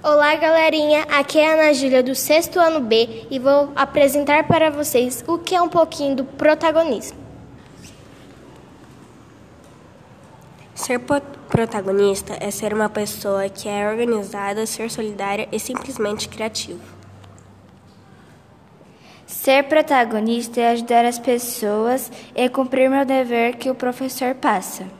Olá, galerinha. Aqui é a Ana Júlia do sexto ano B e vou apresentar para vocês o que é um pouquinho do protagonismo. Ser protagonista é ser uma pessoa que é organizada, ser solidária e simplesmente criativo. Ser protagonista é ajudar as pessoas e cumprir meu dever que o professor passa.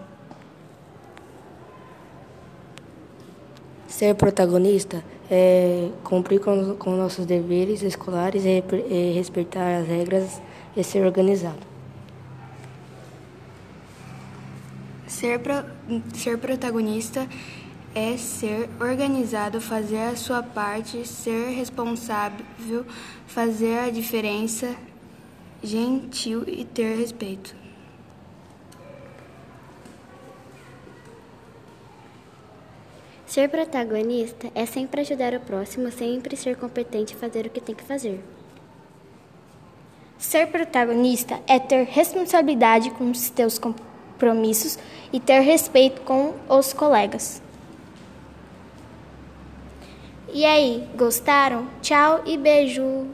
Ser protagonista é cumprir com, com nossos deveres escolares e, respeitar as regras e ser organizado. Ser, pro, ser protagonista é ser organizado, fazer a sua parte, ser responsável, fazer a diferença, gentil e ter respeito. Ser protagonista é sempre ajudar o próximo, sempre ser competente e fazer o que tem que fazer. Ser protagonista é ter responsabilidade com os teus compromissos e ter respeito com os colegas. E aí, gostaram? Tchau e beijo!